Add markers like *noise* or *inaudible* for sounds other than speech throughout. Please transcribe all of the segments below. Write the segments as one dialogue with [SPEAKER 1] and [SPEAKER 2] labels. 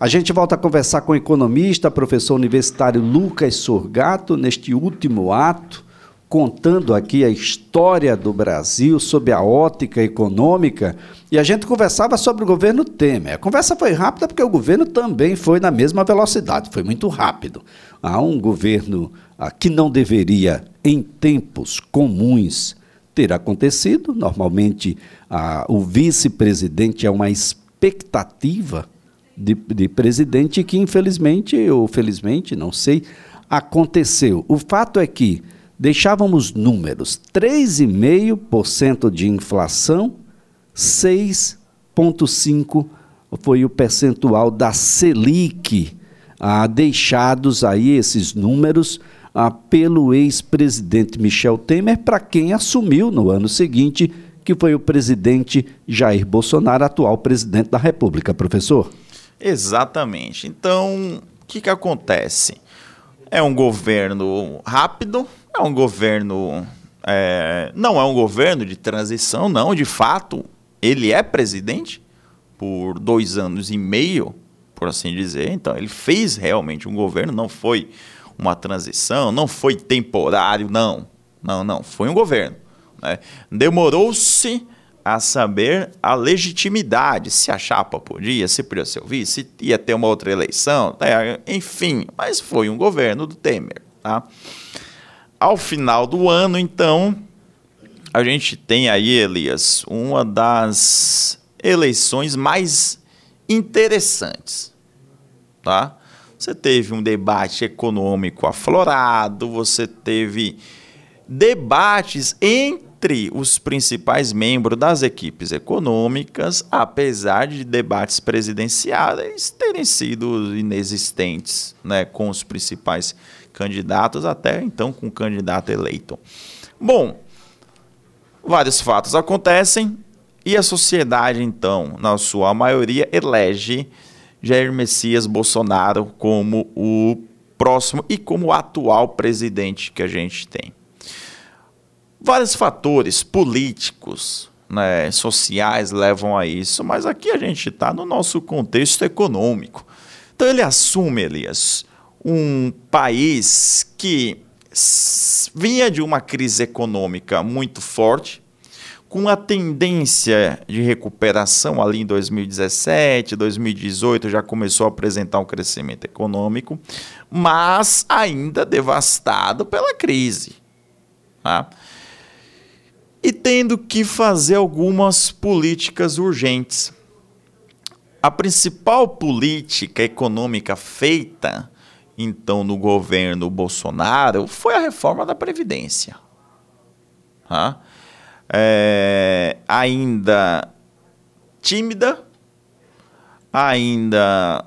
[SPEAKER 1] A gente volta a conversar com o economista, professor universitário Lucas Sorgato, neste último ato, contando aqui a história do Brasil sob a ótica econômica. E a gente conversava sobre o governo Temer. A conversa foi rápida porque o governo também foi na mesma velocidade, foi muito rápido. Há um governo ah, que não deveria, em tempos comuns, ter acontecido. Normalmente, ah, o vice-presidente é uma expectativa de, de presidente que, infelizmente ou felizmente, não sei, aconteceu. O fato é que deixávamos números: 3,5% de inflação, 6,5% foi o percentual da Selic, ah, deixados aí esses números ah, pelo ex-presidente Michel Temer, para quem assumiu no ano seguinte, que foi o presidente Jair Bolsonaro, atual presidente da República. Professor?
[SPEAKER 2] Exatamente. Então, o que, que acontece? É um governo rápido, é um governo. É, não é um governo de transição, não. De fato, ele é presidente por dois anos e meio, por assim dizer. Então, ele fez realmente um governo, não foi uma transição, não foi temporário, não. Não, não. Foi um governo. Né? Demorou-se a saber a legitimidade, se a chapa podia, se podia ser o vice, se ia ter uma outra eleição, né? enfim, mas foi um governo do Temer. Tá? Ao final do ano, então, a gente tem aí, Elias, uma das eleições mais interessantes. Tá? Você teve um debate econômico aflorado, você teve debates em entre os principais membros das equipes econômicas, apesar de debates presidenciais terem sido inexistentes né, com os principais candidatos, até então com o candidato eleito. Bom, vários fatos acontecem e a sociedade, então, na sua maioria, elege Jair Messias Bolsonaro como o próximo e como o atual presidente que a gente tem vários fatores políticos, né, sociais levam a isso, mas aqui a gente está no nosso contexto econômico. Então ele assume, Elias, um país que vinha de uma crise econômica muito forte, com a tendência de recuperação ali em 2017, 2018 já começou a apresentar um crescimento econômico, mas ainda devastado pela crise. Tá? E tendo que fazer algumas políticas urgentes. A principal política econômica feita, então, no governo Bolsonaro foi a reforma da Previdência. É, ainda tímida, ainda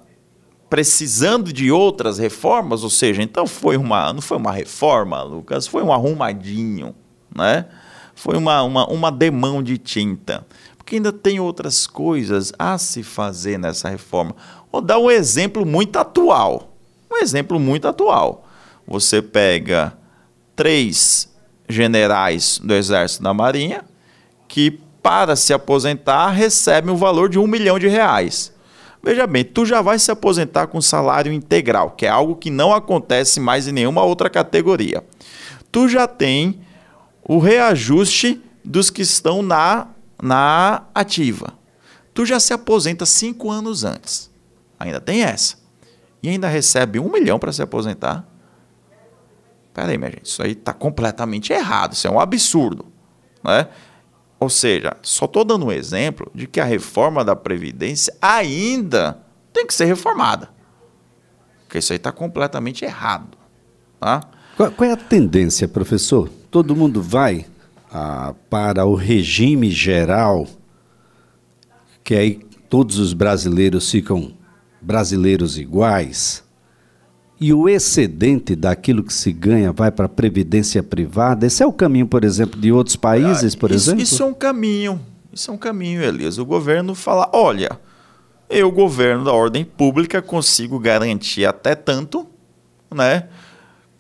[SPEAKER 2] precisando de outras reformas, ou seja, então foi uma, não foi uma reforma, Lucas, foi um arrumadinho, né? Foi uma, uma, uma demão de tinta. Porque ainda tem outras coisas a se fazer nessa reforma. Vou dar um exemplo muito atual. Um exemplo muito atual. Você pega três generais do Exército da Marinha que, para se aposentar, recebem o valor de um milhão de reais. Veja bem, tu já vai se aposentar com salário integral, que é algo que não acontece mais em nenhuma outra categoria. Tu já tem o reajuste dos que estão na, na ativa. Tu já se aposenta cinco anos antes. Ainda tem essa. E ainda recebe um milhão para se aposentar. Peraí, minha gente, isso aí está completamente errado. Isso é um absurdo. Né? Ou seja, só estou dando um exemplo de que a reforma da Previdência ainda tem que ser reformada. Porque isso aí está completamente errado. Tá?
[SPEAKER 1] Qual, qual é a tendência, professor? Todo mundo vai ah, para o regime geral, que aí todos os brasileiros ficam brasileiros iguais, e o excedente daquilo que se ganha vai para a previdência privada. Esse é o caminho, por exemplo, de outros países, por
[SPEAKER 2] isso,
[SPEAKER 1] exemplo?
[SPEAKER 2] Isso é um caminho. Isso é um caminho, Elias. O governo fala: olha, eu, governo da ordem pública, consigo garantir até tanto, né?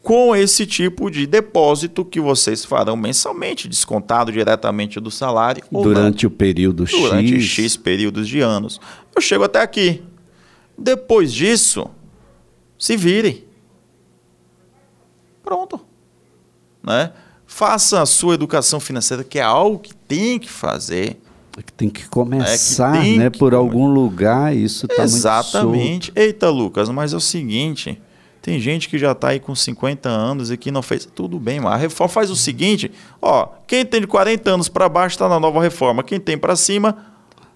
[SPEAKER 2] Com esse tipo de depósito que vocês farão mensalmente, descontado diretamente do salário.
[SPEAKER 1] Durante o período
[SPEAKER 2] Durante X. Durante X períodos de anos. Eu chego até aqui. Depois disso, se virem. Pronto. Né? Faça a sua educação financeira, que é algo que tem que fazer.
[SPEAKER 1] É que tem que começar, é que né? Que por algum lugar, isso está muito
[SPEAKER 2] Exatamente. Eita, Lucas, mas é o seguinte, tem gente que já está aí com 50 anos e que não fez. Tudo bem, mas a reforma faz o seguinte: ó, quem tem de 40 anos para baixo está na nova reforma. Quem tem para cima,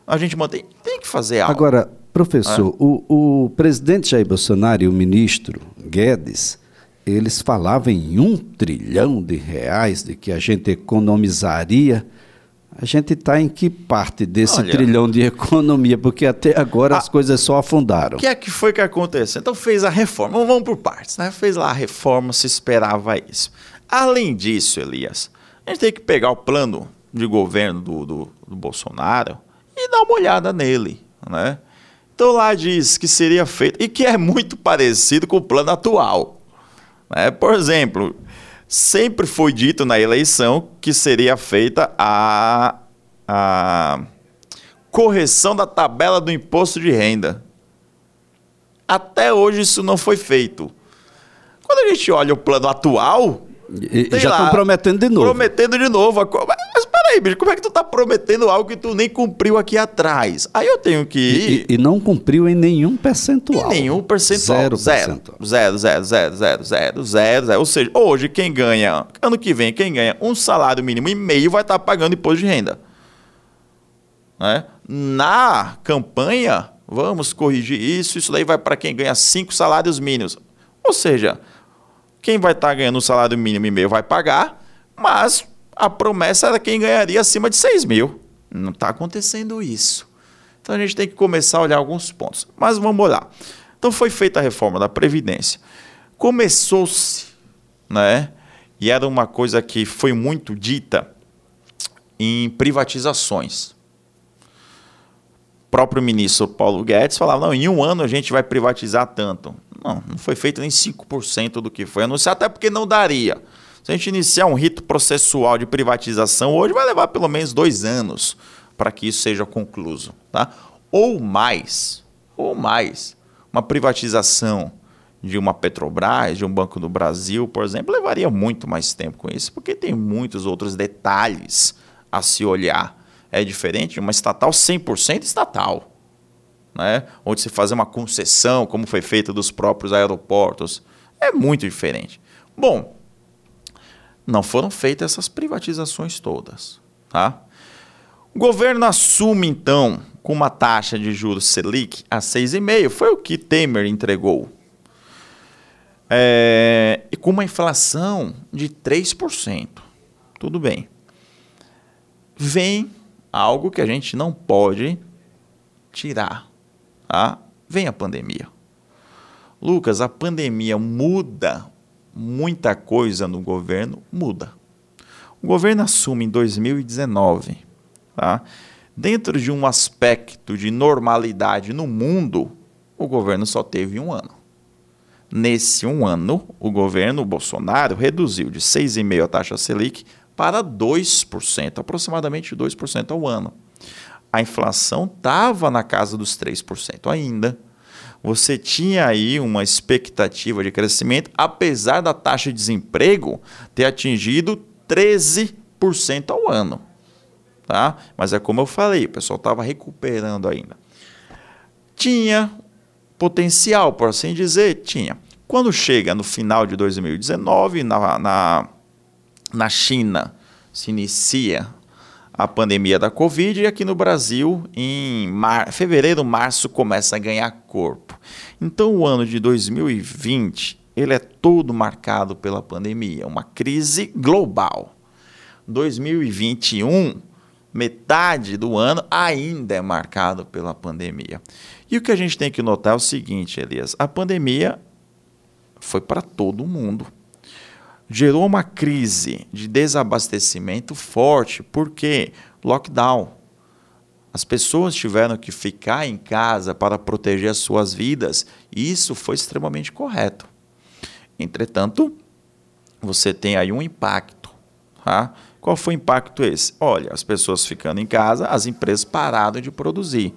[SPEAKER 2] a gente mantém. Tem que fazer algo.
[SPEAKER 1] Agora, professor, é. o, o presidente Jair Bolsonaro e o ministro Guedes eles falavam em um trilhão de reais de que a gente economizaria. A gente está em que parte desse Olha, trilhão de economia? Porque até agora a, as coisas só afundaram.
[SPEAKER 2] O que é que foi que aconteceu? Então fez a reforma. Vamos por partes, né? Fez lá a reforma, se esperava isso. Além disso, Elias, a gente tem que pegar o plano de governo do, do, do Bolsonaro e dar uma olhada nele, né? Então lá diz que seria feito, e que é muito parecido com o plano atual. Né? Por exemplo, sempre foi dito na eleição que seria feita a, a correção da tabela do imposto de renda. Até hoje isso não foi feito. Quando a gente olha o plano atual.
[SPEAKER 1] E, já estão prometendo de novo.
[SPEAKER 2] Prometendo de novo. Mas peraí, bicho, como é que tu tá prometendo algo que tu nem cumpriu aqui atrás? Aí eu tenho que
[SPEAKER 1] ir... E, e não cumpriu em nenhum percentual.
[SPEAKER 2] Em nenhum percentual. Zero, zero. Zero, zero, zero, zero, zero, zero, zero. Ou seja, hoje quem ganha, ano que vem, quem ganha um salário mínimo e meio vai estar tá pagando imposto de renda. Né? Na campanha, vamos corrigir isso, isso daí vai para quem ganha cinco salários mínimos. Ou seja, quem vai estar tá ganhando um salário mínimo e meio vai pagar, mas a promessa era quem ganharia acima de 6 mil. Não está acontecendo isso. Então a gente tem que começar a olhar alguns pontos. Mas vamos olhar. Então foi feita a reforma da Previdência. Começou-se, né? E era uma coisa que foi muito dita em privatizações. O próprio ministro Paulo Guedes falava: não, em um ano a gente vai privatizar tanto. Não, não foi feito nem 5% do que foi anunciado, até porque não daria. Se a gente iniciar um rito processual de privatização hoje, vai levar pelo menos dois anos para que isso seja concluído. Tá? Ou mais, ou mais. Uma privatização de uma Petrobras, de um Banco do Brasil, por exemplo, levaria muito mais tempo com isso, porque tem muitos outros detalhes a se olhar. É diferente de uma estatal 100% estatal, né? onde se fazer uma concessão, como foi feita dos próprios aeroportos. É muito diferente. Bom, não foram feitas essas privatizações todas. Tá? O governo assume, então, com uma taxa de juros Selic a 6,5%, foi o que Temer entregou. É, e com uma inflação de 3%. Tudo bem. Vem algo que a gente não pode tirar. Tá? Vem a pandemia. Lucas, a pandemia muda muita coisa no governo muda. O governo assume em 2019, tá? dentro de um aspecto de normalidade no mundo, o governo só teve um ano. Nesse um ano, o governo Bolsonaro reduziu de 6,5% a taxa Selic para 2%, aproximadamente 2% ao ano. A inflação estava na casa dos 3% ainda você tinha aí uma expectativa de crescimento, apesar da taxa de desemprego ter atingido 13% ao ano. Tá? Mas é como eu falei, o pessoal estava recuperando ainda. Tinha potencial, por assim dizer, tinha. Quando chega no final de 2019, na, na, na China se inicia a pandemia da Covid e aqui no Brasil, em mar... fevereiro, março, começa a ganhar corpo. Então, o ano de 2020 ele é todo marcado pela pandemia, uma crise global. 2021, metade do ano, ainda é marcado pela pandemia. E o que a gente tem que notar é o seguinte, Elias: a pandemia foi para todo mundo gerou uma crise de desabastecimento forte, porque lockdown. As pessoas tiveram que ficar em casa para proteger as suas vidas, e isso foi extremamente correto. Entretanto, você tem aí um impacto. Tá? Qual foi o impacto esse? Olha, as pessoas ficando em casa, as empresas pararam de produzir.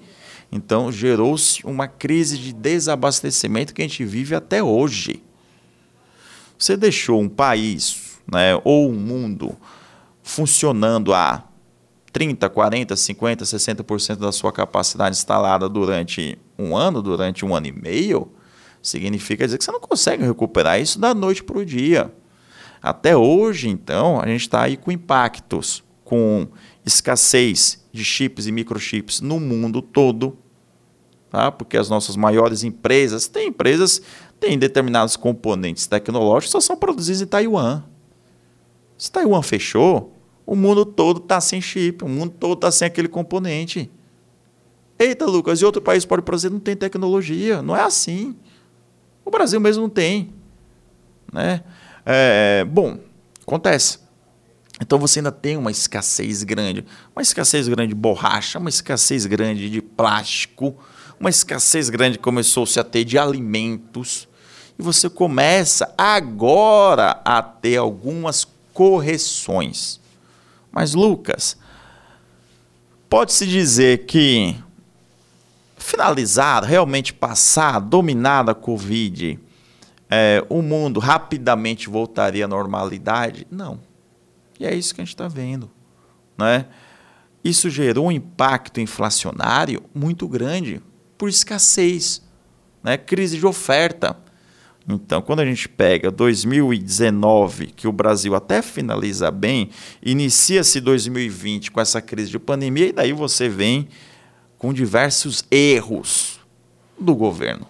[SPEAKER 2] Então, gerou-se uma crise de desabastecimento que a gente vive até hoje. Você deixou um país né, ou um mundo funcionando a 30, 40, 50, 60% da sua capacidade instalada durante um ano, durante um ano e meio, significa dizer que você não consegue recuperar isso da noite para o dia. Até hoje, então, a gente está aí com impactos, com escassez de chips e microchips no mundo todo, tá? porque as nossas maiores empresas, têm empresas, têm determinados componentes tecnológicos só são produzidos em Taiwan. Se Taiwan fechou, o mundo todo está sem chip, o mundo todo está sem aquele componente. Eita, Lucas, e outro país pode produzir? Não tem tecnologia. Não é assim. O Brasil mesmo não tem. Né? É, bom, acontece. Então você ainda tem uma escassez grande. Uma escassez grande de borracha, uma escassez grande de plástico, uma escassez grande começou-se a ter de alimentos. E você começa agora a ter algumas correções. Mas, Lucas, pode-se dizer que finalizar, realmente passar, dominada a Covid, é, o mundo rapidamente voltaria à normalidade? Não. E é isso que a gente está vendo. Né? Isso gerou um impacto inflacionário muito grande por escassez, né? crise de oferta. Então, quando a gente pega 2019, que o Brasil até finaliza bem, inicia-se 2020 com essa crise de pandemia, e daí você vem com diversos erros do governo,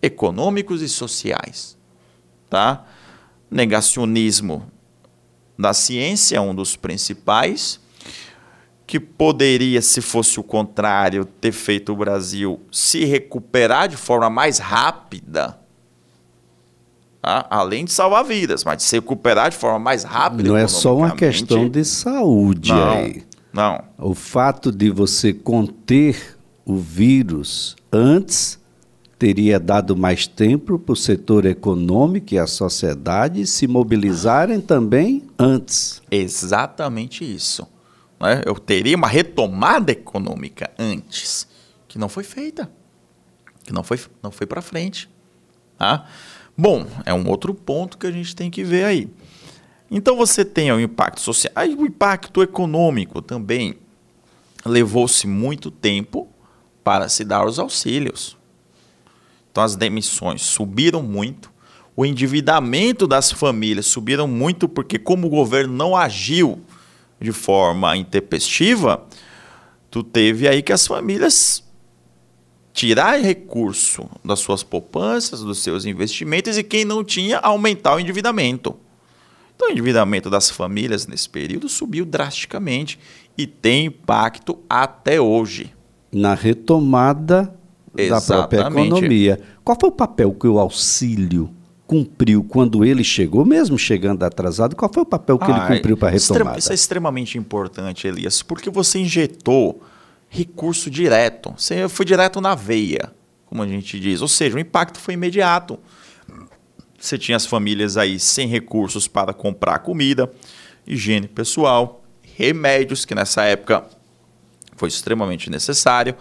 [SPEAKER 2] econômicos e sociais tá? Negacionismo da ciência é um dos principais, que poderia, se fosse o contrário, ter feito o Brasil se recuperar de forma mais rápida. Tá? Além de salvar vidas, mas de se recuperar de forma mais rápida.
[SPEAKER 1] Não é só uma questão de saúde
[SPEAKER 2] não,
[SPEAKER 1] aí.
[SPEAKER 2] Não.
[SPEAKER 1] O fato de você conter o vírus antes teria dado mais tempo para o setor econômico e a sociedade se mobilizarem também antes.
[SPEAKER 2] Exatamente isso. Né? Eu teria uma retomada econômica antes, que não foi feita, que não foi, não foi para frente. Tá? Bom, é um outro ponto que a gente tem que ver aí. Então você tem o impacto social, o impacto econômico também levou-se muito tempo para se dar os auxílios. Então as demissões subiram muito, o endividamento das famílias subiram muito porque como o governo não agiu de forma intempestiva, tu teve aí que as famílias tirar recurso das suas poupanças, dos seus investimentos e quem não tinha aumentar o endividamento. Então o endividamento das famílias nesse período subiu drasticamente e tem impacto até hoje.
[SPEAKER 1] Na retomada da própria economia. Qual foi o papel que o auxílio cumpriu quando ele chegou, mesmo chegando atrasado? Qual foi o papel que ele cumpriu para a retomada?
[SPEAKER 2] Isso é extremamente importante, Elias, porque você injetou recurso direto. Você foi direto na veia, como a gente diz. Ou seja, o impacto foi imediato. Você tinha as famílias aí sem recursos para comprar comida, higiene pessoal, remédios, que nessa época foi extremamente necessário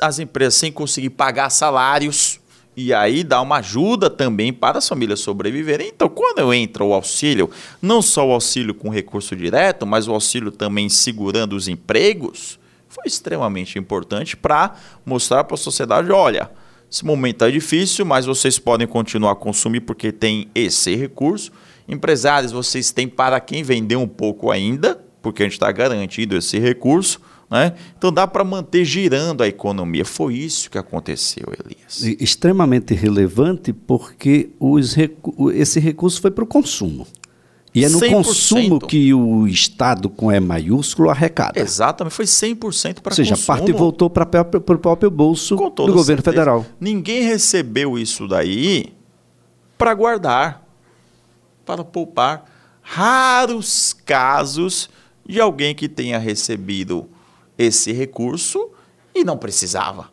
[SPEAKER 2] as empresas sem conseguir pagar salários e aí dá uma ajuda também para as famílias sobreviverem. Então, quando entra o auxílio, não só o auxílio com recurso direto, mas o auxílio também segurando os empregos, foi extremamente importante para mostrar para a sociedade, olha, esse momento é difícil, mas vocês podem continuar a consumir porque tem esse recurso. Empresários, vocês têm para quem vender um pouco ainda, porque a gente está garantido esse recurso. Né? Então dá para manter girando a economia. Foi isso que aconteceu, Elias.
[SPEAKER 1] Extremamente relevante porque recu esse recurso foi para o consumo. E é no 100%. consumo que o Estado, com E maiúsculo, arrecada.
[SPEAKER 2] Exatamente, foi 100% para consumo.
[SPEAKER 1] Ou seja,
[SPEAKER 2] consumo.
[SPEAKER 1] parte voltou para o próprio bolso do governo certeza. federal.
[SPEAKER 2] Ninguém recebeu isso daí para guardar, para poupar. Raros casos de alguém que tenha recebido esse recurso e não precisava.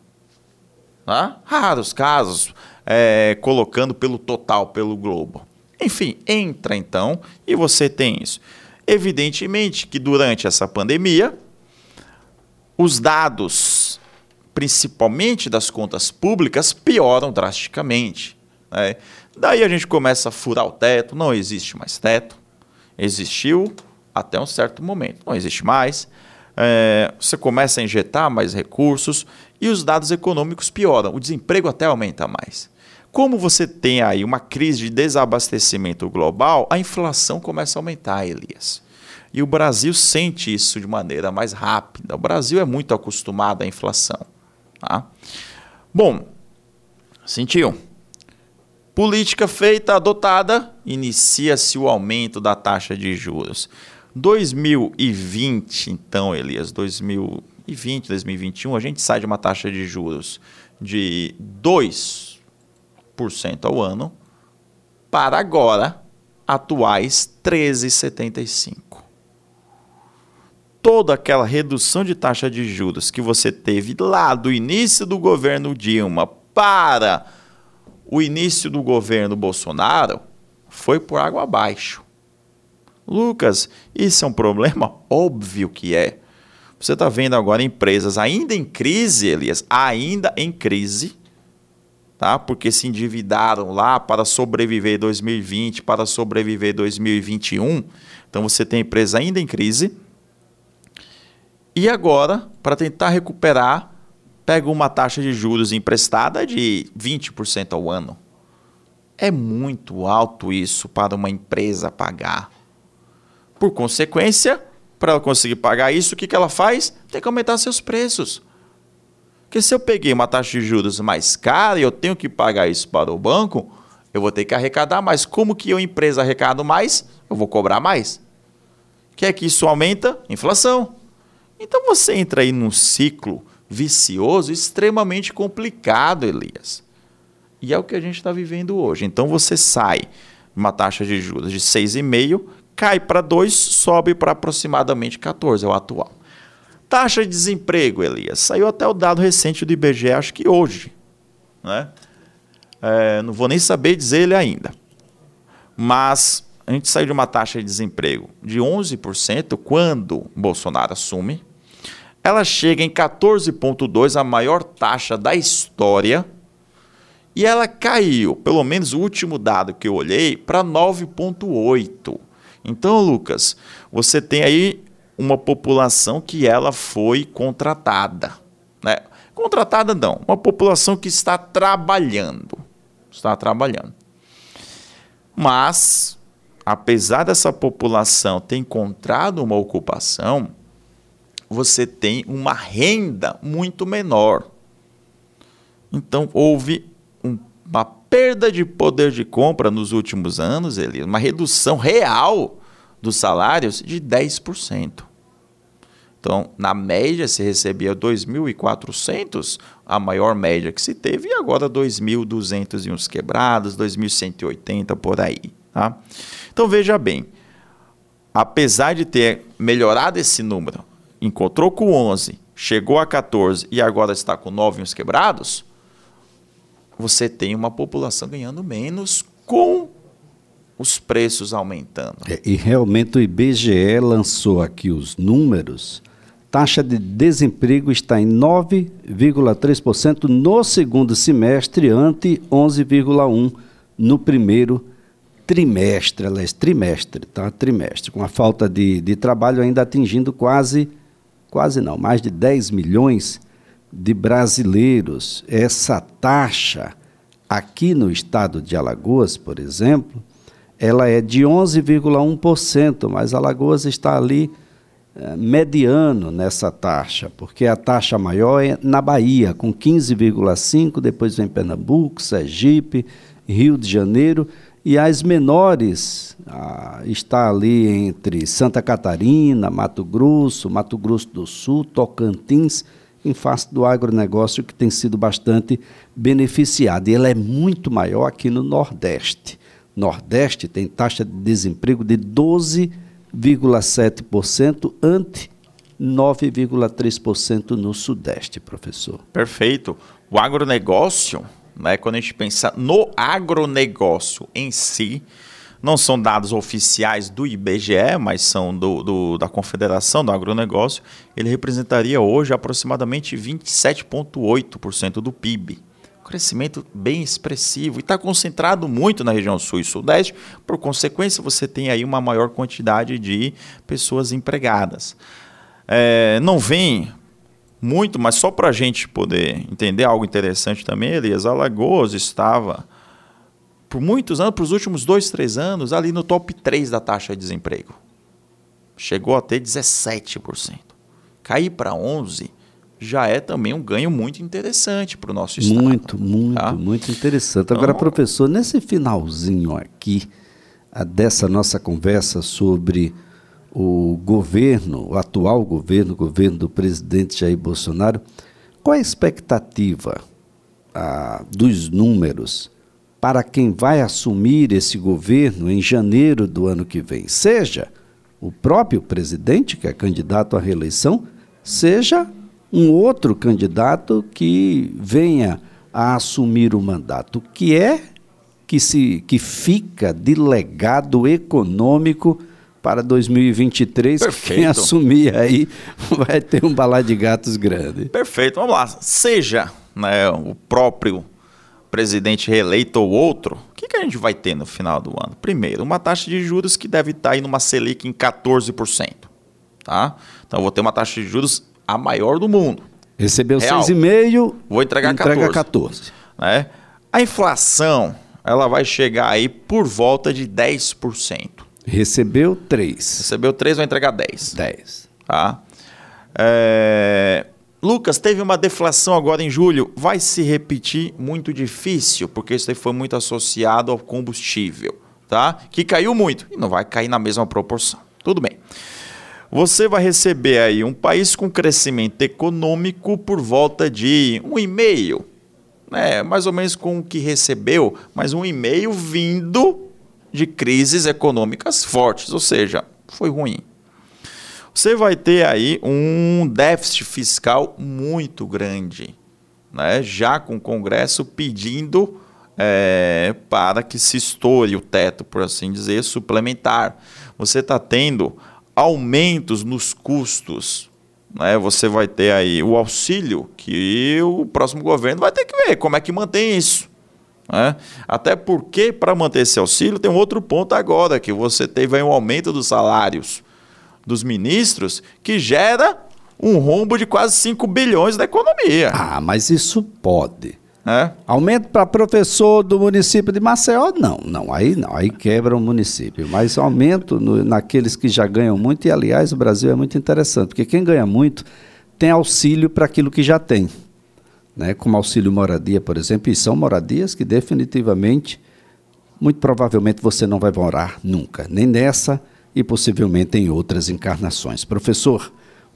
[SPEAKER 2] Né? Raros casos, é, colocando pelo total, pelo globo. Enfim, entra então e você tem isso. Evidentemente que durante essa pandemia, os dados principalmente das contas públicas, pioram drasticamente. Né? Daí a gente começa a furar o teto, não existe mais teto. Existiu até um certo momento, não existe mais. É, você começa a injetar mais recursos e os dados econômicos pioram, o desemprego até aumenta mais. Como você tem aí uma crise de desabastecimento global, a inflação começa a aumentar, Elias. E o Brasil sente isso de maneira mais rápida. O Brasil é muito acostumado à inflação. Tá? Bom, sentiu? Política feita, adotada, inicia-se o aumento da taxa de juros. 2020, então, Elias, 2020, 2021, a gente sai de uma taxa de juros de 2% ao ano para agora atuais 13,75. Toda aquela redução de taxa de juros que você teve lá do início do governo Dilma para o início do governo Bolsonaro foi por água abaixo. Lucas, isso é um problema? *laughs* Óbvio que é. Você está vendo agora empresas ainda em crise, Elias, ainda em crise, tá? porque se endividaram lá para sobreviver 2020, para sobreviver 2021. Então você tem empresas ainda em crise. E agora, para tentar recuperar, pega uma taxa de juros emprestada de 20% ao ano. É muito alto isso para uma empresa pagar. Por consequência, para ela conseguir pagar isso, o que, que ela faz? Tem que aumentar seus preços. Porque se eu peguei uma taxa de juros mais cara e eu tenho que pagar isso para o banco, eu vou ter que arrecadar mais. Como que eu, empresa, arrecado mais? Eu vou cobrar mais. Quer que isso aumenta? Inflação. Então você entra aí num ciclo vicioso extremamente complicado, Elias. E é o que a gente está vivendo hoje. Então você sai uma taxa de juros de 6,5, cai para 2, sobe para aproximadamente 14, é o atual. Taxa de desemprego, Elias. Saiu até o dado recente do IBGE, acho que hoje. Né? É, não vou nem saber dizer ele ainda. Mas a gente saiu de uma taxa de desemprego de 11% quando Bolsonaro assume. Ela chega em 14,2%, a maior taxa da história. E ela caiu, pelo menos o último dado que eu olhei, para 9,8%. Então, Lucas, você tem aí uma população que ela foi contratada. Né? Contratada não, uma população que está trabalhando. Está trabalhando. Mas, apesar dessa população ter encontrado uma ocupação, você tem uma renda muito menor. Então, houve um, uma perda de poder de compra nos últimos anos, uma redução real dos salários de 10%. Então, na média, se recebia 2.400, a maior média que se teve, e agora 2.200 e uns quebrados, 2.180 por aí. Tá? Então, veja bem, apesar de ter melhorado esse número, encontrou com 11, chegou a 14 e agora está com 9 uns quebrados, você tem uma população ganhando menos com os preços aumentando.
[SPEAKER 1] É, e realmente o IBGE lançou aqui os números. Taxa de desemprego está em 9,3% no segundo semestre, ante 11,1% no primeiro trimestre, aliás, trimestre, tá? Trimestre, com a falta de, de trabalho ainda atingindo quase, quase não, mais de 10 milhões de brasileiros. Essa taxa aqui no estado de Alagoas, por exemplo, ela é de 11,1%, mas Alagoas está ali mediano nessa taxa, porque a taxa maior é na Bahia, com 15,5%, depois vem Pernambuco, Sergipe, Rio de Janeiro, e as menores ah, está ali entre Santa Catarina, Mato Grosso, Mato Grosso do Sul, Tocantins, em face do agronegócio que tem sido bastante beneficiado. E ela é muito maior aqui no Nordeste. Nordeste tem taxa de desemprego de 12,7% ante 9,3% no Sudeste, professor.
[SPEAKER 2] Perfeito. O agronegócio, né, quando a gente pensa no agronegócio em si, não são dados oficiais do IBGE, mas são do, do, da Confederação do Agronegócio, ele representaria hoje aproximadamente 27,8% do PIB. Crescimento bem expressivo e está concentrado muito na região sul e sudeste, por consequência, você tem aí uma maior quantidade de pessoas empregadas. É, não vem muito, mas só para a gente poder entender algo interessante também, Elias, Alagoas estava por muitos anos, para os últimos dois, três anos, ali no top 3 da taxa de desemprego. Chegou a ter 17%. Cair para 11% já é também um ganho muito interessante para o nosso estado.
[SPEAKER 1] Muito, muito, tá? muito interessante. Agora, então, professor, nesse finalzinho aqui dessa nossa conversa sobre o governo, o atual governo, o governo do presidente Jair Bolsonaro, qual a expectativa ah, dos números para quem vai assumir esse governo em janeiro do ano que vem? Seja o próprio presidente, que é candidato à reeleição, seja um outro candidato que venha a assumir o mandato. Que é que, se, que fica de legado econômico para 2023? Perfeito. Quem assumir aí vai ter um balai de gatos grande.
[SPEAKER 2] Perfeito, vamos lá. Seja né, o próprio presidente reeleito ou outro, o que, que a gente vai ter no final do ano? Primeiro, uma taxa de juros que deve estar aí numa Selic em 14%. Tá? Então, eu vou ter uma taxa de juros a maior do mundo.
[SPEAKER 1] Recebeu 6,5%,
[SPEAKER 2] vou entregar entrega 14%. 14. Né? A inflação ela vai chegar aí por volta de 10%.
[SPEAKER 1] Recebeu 3.
[SPEAKER 2] Recebeu 3, vai entregar 10.
[SPEAKER 1] 10.
[SPEAKER 2] Tá? É... Lucas, teve uma deflação agora em julho. Vai se repetir muito difícil, porque isso aí foi muito associado ao combustível, tá? Que caiu muito e não vai cair na mesma proporção. Tudo bem. Você vai receber aí um país com crescimento econômico por volta de um e-mail, né? Mais ou menos com o que recebeu, mas um e-mail vindo de crises econômicas fortes, ou seja, foi ruim você vai ter aí um déficit fiscal muito grande, né? já com o Congresso pedindo é, para que se estoure o teto, por assim dizer, suplementar. Você está tendo aumentos nos custos. Né? Você vai ter aí o auxílio que o próximo governo vai ter que ver como é que mantém isso. Né? Até porque, para manter esse auxílio, tem um outro ponto agora, que você teve um aumento dos salários dos ministros que gera um rombo de quase 5 bilhões da economia.
[SPEAKER 1] Ah, mas isso pode. É? Aumento para professor do município de Maceió? Não, não, aí não, aí quebra o município. Mas aumento no, naqueles que já ganham muito, e aliás, o Brasil é muito interessante, porque quem ganha muito tem auxílio para aquilo que já tem. Né? Como auxílio moradia, por exemplo, e são moradias que definitivamente, muito provavelmente você não vai morar nunca, nem nessa e possivelmente em outras encarnações. Professor,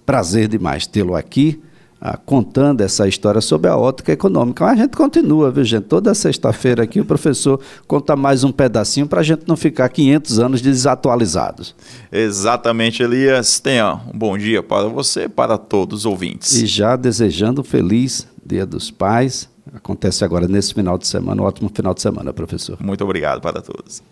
[SPEAKER 1] prazer demais tê-lo aqui. Ah, contando essa história sobre a ótica econômica. Mas a gente continua, viu, gente? Toda sexta-feira aqui o professor conta mais um pedacinho para a gente não ficar 500 anos desatualizados.
[SPEAKER 2] Exatamente, Elias. Tenha um bom dia para você para todos os ouvintes.
[SPEAKER 1] E já desejando um feliz Dia dos Pais. Acontece agora nesse final de semana, um ótimo final de semana, professor.
[SPEAKER 2] Muito obrigado para todos.